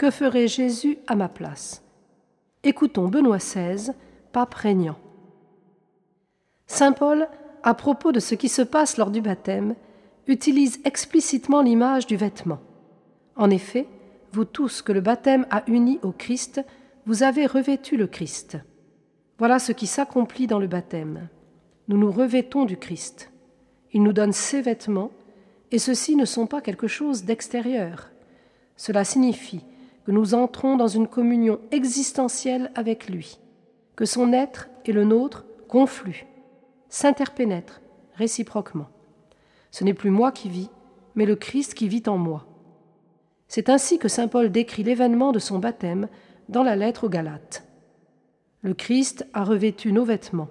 Que ferait Jésus à ma place? Écoutons Benoît XVI, pape régnant. Saint Paul, à propos de ce qui se passe lors du baptême, utilise explicitement l'image du vêtement. En effet, vous tous que le baptême a unis au Christ, vous avez revêtu le Christ. Voilà ce qui s'accomplit dans le baptême. Nous nous revêtons du Christ. Il nous donne ses vêtements, et ceux-ci ne sont pas quelque chose d'extérieur. Cela signifie que nous entrons dans une communion existentielle avec lui, que son être et le nôtre confluent, s'interpénètrent réciproquement. Ce n'est plus moi qui vis, mais le Christ qui vit en moi. C'est ainsi que Saint Paul décrit l'événement de son baptême dans la lettre aux Galates. Le Christ a revêtu nos vêtements,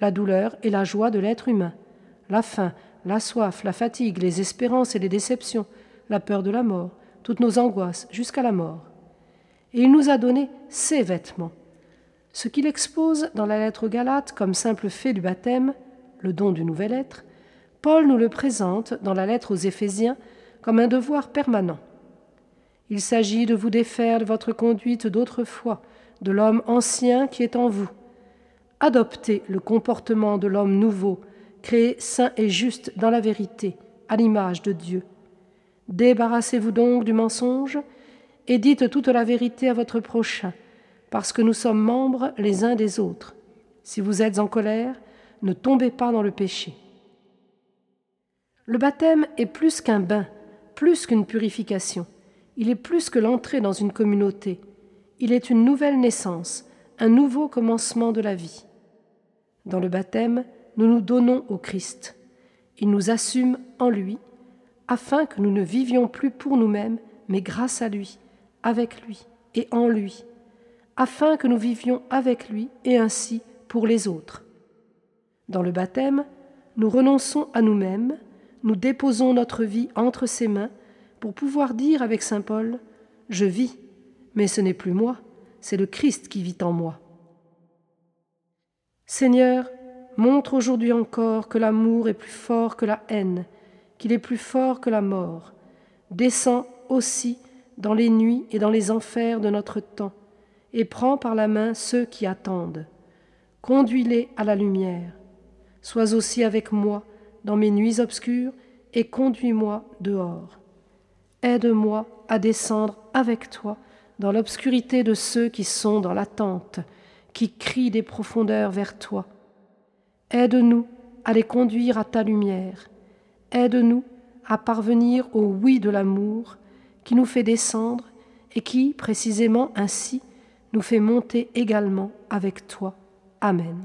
la douleur et la joie de l'être humain, la faim, la soif, la fatigue, les espérances et les déceptions, la peur de la mort, toutes nos angoisses jusqu'à la mort. Et il nous a donné ses vêtements. Ce qu'il expose dans la lettre aux Galates comme simple fait du baptême, le don du nouvel être, Paul nous le présente dans la lettre aux Éphésiens comme un devoir permanent. Il s'agit de vous défaire de votre conduite d'autrefois, de l'homme ancien qui est en vous. Adoptez le comportement de l'homme nouveau, créé saint et juste dans la vérité, à l'image de Dieu. Débarrassez-vous donc du mensonge et dites toute la vérité à votre prochain, parce que nous sommes membres les uns des autres. Si vous êtes en colère, ne tombez pas dans le péché. Le baptême est plus qu'un bain, plus qu'une purification. Il est plus que l'entrée dans une communauté. Il est une nouvelle naissance, un nouveau commencement de la vie. Dans le baptême, nous nous donnons au Christ. Il nous assume en lui, afin que nous ne vivions plus pour nous-mêmes, mais grâce à lui, avec lui et en lui, afin que nous vivions avec lui et ainsi pour les autres. Dans le baptême, nous renonçons à nous-mêmes, nous déposons notre vie entre ses mains pour pouvoir dire avec Saint Paul, Je vis, mais ce n'est plus moi, c'est le Christ qui vit en moi. Seigneur, montre aujourd'hui encore que l'amour est plus fort que la haine, qu'il est plus fort que la mort. Descends aussi dans les nuits et dans les enfers de notre temps, et prends par la main ceux qui attendent. Conduis-les à la lumière. Sois aussi avec moi dans mes nuits obscures, et conduis-moi dehors. Aide-moi à descendre avec toi dans l'obscurité de ceux qui sont dans l'attente, qui crient des profondeurs vers toi. Aide-nous à les conduire à ta lumière. Aide-nous à parvenir au oui de l'amour qui nous fait descendre et qui, précisément ainsi, nous fait monter également avec toi. Amen.